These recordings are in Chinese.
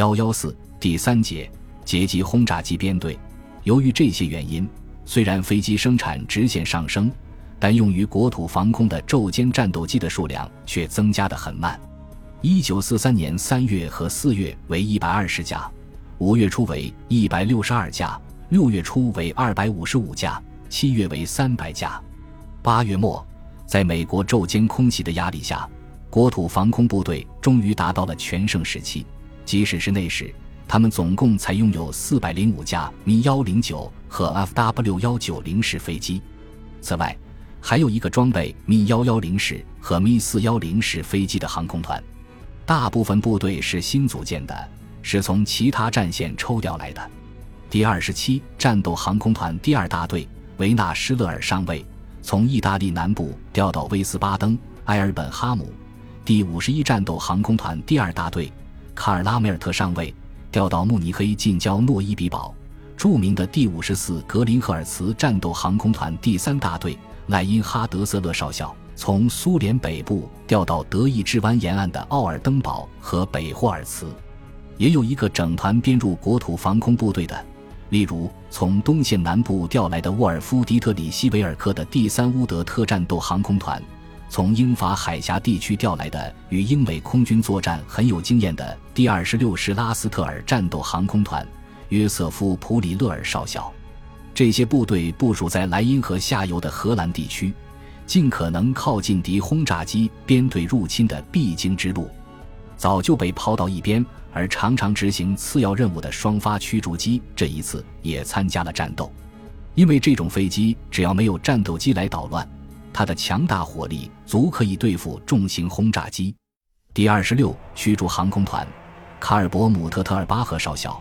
幺幺四第三节截击轰炸机编队。由于这些原因，虽然飞机生产直线上升，但用于国土防空的昼间战斗机的数量却增加得很慢。一九四三年三月和四月为一百二十架，五月初为一百六十二架，六月初为二百五十五架，七月为三百架。八月末，在美国昼间空袭的压力下，国土防空部队终于达到了全盛时期。即使是那时，他们总共才拥有四百零五架 Mi 幺零九和 Fw 幺九零式飞机。此外，还有一个装备 Mi 幺幺零式和 Mi 四幺零式飞机的航空团。大部分部队是新组建的，是从其他战线抽调来的。第二十七战斗航空团第二大队维纳施勒尔上尉从意大利南部调到威斯巴登埃尔本哈姆。第五十一战斗航空团第二大队卡尔拉梅尔特上尉调到慕尼黑近郊诺伊比堡。著名的第五十四格林赫尔茨战斗航空团第三大队赖因哈德瑟勒少校。从苏联北部调到德意志湾沿岸的奥尔登堡和北霍尔茨，也有一个整团编入国土防空部队的，例如从东线南部调来的沃尔夫·迪特里希·维尔克的第三乌德特战斗航空团，从英法海峡地区调来的与英美空军作战很有经验的第二十六师拉斯特尔战斗航空团约瑟夫·普里勒尔少校，这些部队部署在莱茵河下游的荷兰地区。尽可能靠近敌轰炸机编队入侵的必经之路，早就被抛到一边，而常常执行次要任务的双发驱逐机这一次也参加了战斗。因为这种飞机只要没有战斗机来捣乱，它的强大火力足可以对付重型轰炸机。第二十六驱逐航空团卡尔伯姆特特尔巴赫少校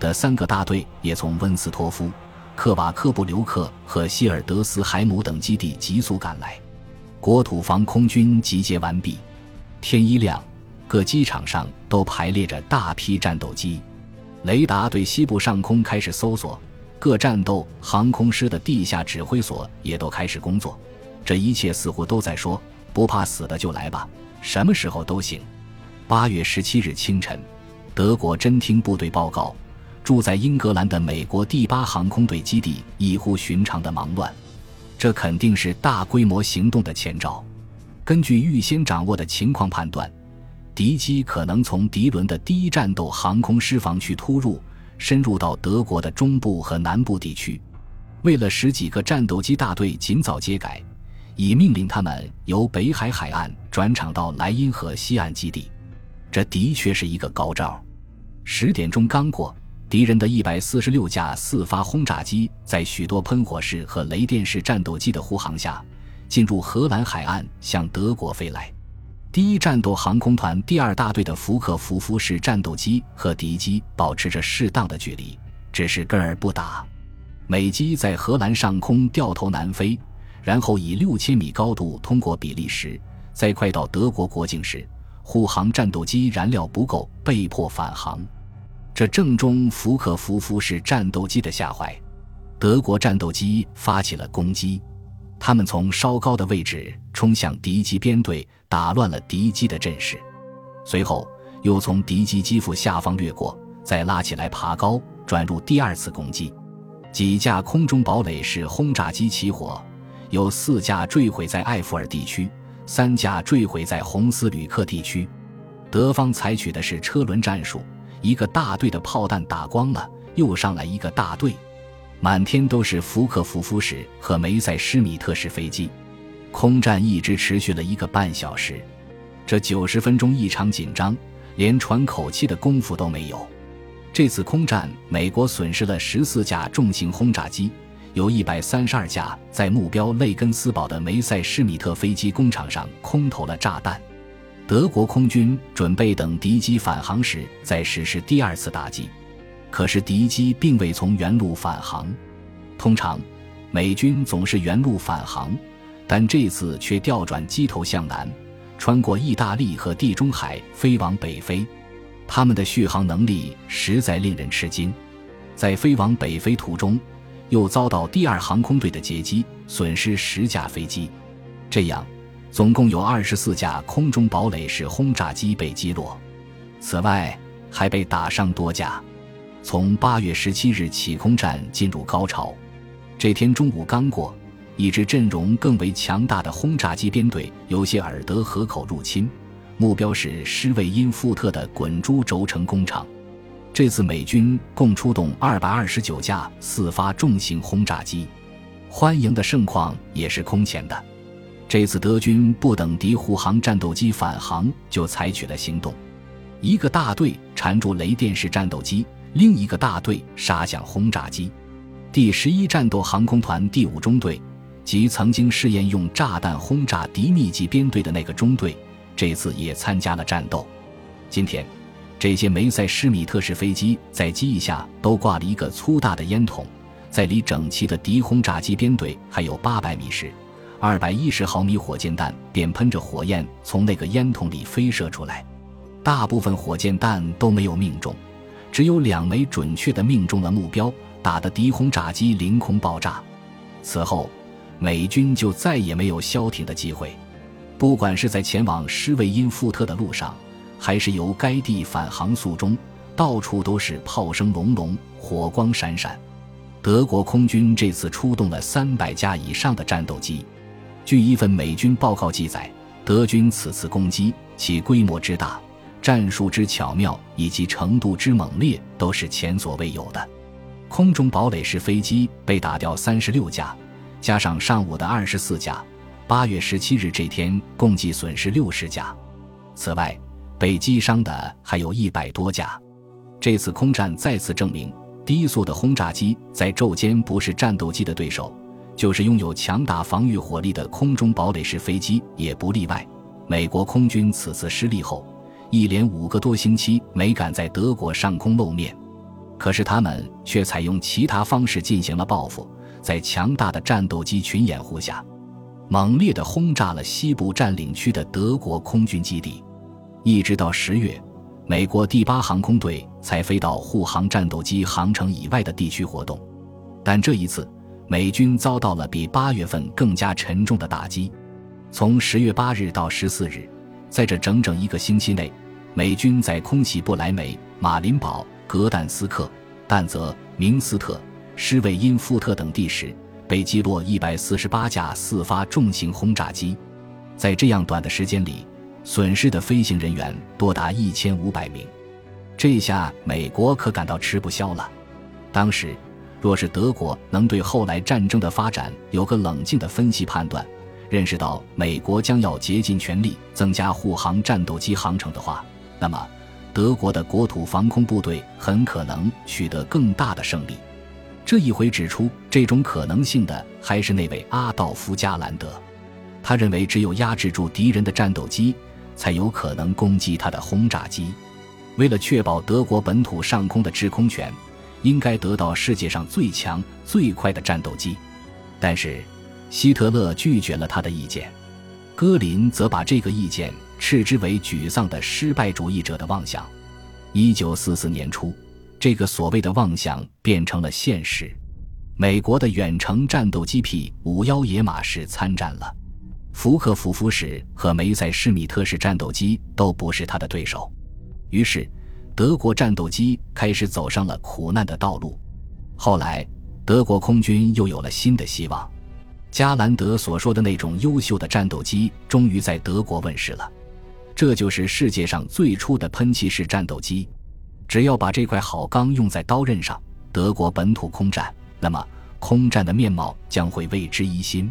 的三个大队也从温斯托夫。克瓦克布留克和希尔德斯海姆等基地急速赶来，国土防空军集结完毕。天一亮，各机场上都排列着大批战斗机，雷达对西部上空开始搜索，各战斗航空师的地下指挥所也都开始工作。这一切似乎都在说：“不怕死的就来吧，什么时候都行。”八月十七日清晨，德国侦听部队报告。住在英格兰的美国第八航空队基地异乎寻常的忙乱，这肯定是大规模行动的前兆。根据预先掌握的情况判断，敌机可能从迪伦的第一战斗航空师防区突入，深入到德国的中部和南部地区。为了使几个战斗机大队尽早接改，已命令他们由北海海岸转场到莱茵河西岸基地。这的确是一个高招。十点钟刚过。敌人的一百四十六架四发轰炸机，在许多喷火式和雷电式战斗机的护航下，进入荷兰海岸，向德国飞来。第一战斗航空团第二大队的福克福夫式战斗机和敌机保持着适当的距离，只是跟而不打。美机在荷兰上空掉头南飞，然后以六千米高度通过比利时，在快到德国国境时，护航战斗机燃料不够，被迫返航。这正中福克福夫式战斗机的下怀，德国战斗机发起了攻击，他们从稍高的位置冲向敌机编队，打乱了敌机的阵势，随后又从敌机机腹下方掠过，再拉起来爬高，转入第二次攻击。几架空中堡垒式轰炸机起火，有四架坠毁在埃弗尔地区，三架坠毁在红斯吕克地区。德方采取的是车轮战术。一个大队的炮弹打光了，又上来一个大队，满天都是福克福夫式和梅塞施米特式飞机。空战一直持续了一个半小时，这九十分钟异常紧张，连喘口气的功夫都没有。这次空战，美国损失了十四架重型轰炸机，有一百三十二架在目标雷根斯堡的梅塞施米特飞机工厂上空投了炸弹。德国空军准备等敌机返航时再实施第二次打击，可是敌机并未从原路返航。通常，美军总是原路返航，但这次却调转机头向南，穿过意大利和地中海飞往北非。他们的续航能力实在令人吃惊。在飞往北非途中，又遭到第二航空队的截击，损失十架飞机。这样。总共有二十四架空中堡垒式轰炸机被击落。此外，还被打伤多架。从八月十七日起，空战进入高潮。这天中午刚过，一支阵容更为强大的轰炸机编队由谢尔德河口入侵，目标是施魏因富特的滚珠轴承工厂。这次美军共出动二百二十九架四发重型轰炸机，欢迎的盛况也是空前的。这次德军不等敌护航战斗机返航，就采取了行动。一个大队缠住雷电式战斗机，另一个大队杀向轰炸机。第十一战斗航空团第五中队，即曾经试验用炸弹轰炸敌密集编队的那个中队，这次也参加了战斗。今天，这些梅塞施米特式飞机在机翼下都挂了一个粗大的烟筒，在离整齐的敌轰炸机编队还有八百米时。二百一十毫米火箭弹便喷着火焰从那个烟筒里飞射出来，大部分火箭弹都没有命中，只有两枚准确的命中了目标，打得敌轰炸机凌空爆炸。此后，美军就再也没有消停的机会，不管是在前往施魏因富特的路上，还是由该地返航途中，到处都是炮声隆隆，火光闪闪。德国空军这次出动了三百架以上的战斗机。据一份美军报告记载，德军此次攻击其规模之大、战术之巧妙以及程度之猛烈，都是前所未有的。空中堡垒式飞机被打掉三十六架，加上上午的二十四架，八月十七日这天共计损失六十架。此外，被击伤的还有一百多架。这次空战再次证明，低速的轰炸机在昼间不是战斗机的对手。就是拥有强大防御火力的空中堡垒式飞机也不例外。美国空军此次失利后，一连五个多星期没敢在德国上空露面，可是他们却采用其他方式进行了报复，在强大的战斗机群掩护下，猛烈地轰炸了西部占领区的德国空军基地。一直到十月，美国第八航空队才飞到护航战斗机航程以外的地区活动，但这一次。美军遭到了比八月份更加沉重的打击。从十月八日到十四日，在这整整一个星期内，美军在空袭不来梅、马林堡、格但斯克、但泽、明斯特、施韦因富特等地时，被击落一百四十八架四发重型轰炸机。在这样短的时间里，损失的飞行人员多达一千五百名。这下美国可感到吃不消了。当时。若是德国能对后来战争的发展有个冷静的分析判断，认识到美国将要竭尽全力增加护航战斗机航程的话，那么德国的国土防空部队很可能取得更大的胜利。这一回指出这种可能性的还是那位阿道夫·加兰德，他认为只有压制住敌人的战斗机，才有可能攻击他的轰炸机。为了确保德国本土上空的制空权。应该得到世界上最强最快的战斗机，但是希特勒拒绝了他的意见，戈林则把这个意见斥之为沮丧的失败主义者的妄想。一九四四年初，这个所谓的妄想变成了现实，美国的远程战斗机 P 五幺野马式参战了，福克福夫式和梅塞施米特式战斗机都不是他的对手，于是。德国战斗机开始走上了苦难的道路。后来，德国空军又有了新的希望。加兰德所说的那种优秀的战斗机终于在德国问世了。这就是世界上最初的喷气式战斗机。只要把这块好钢用在刀刃上，德国本土空战，那么空战的面貌将会为之一新。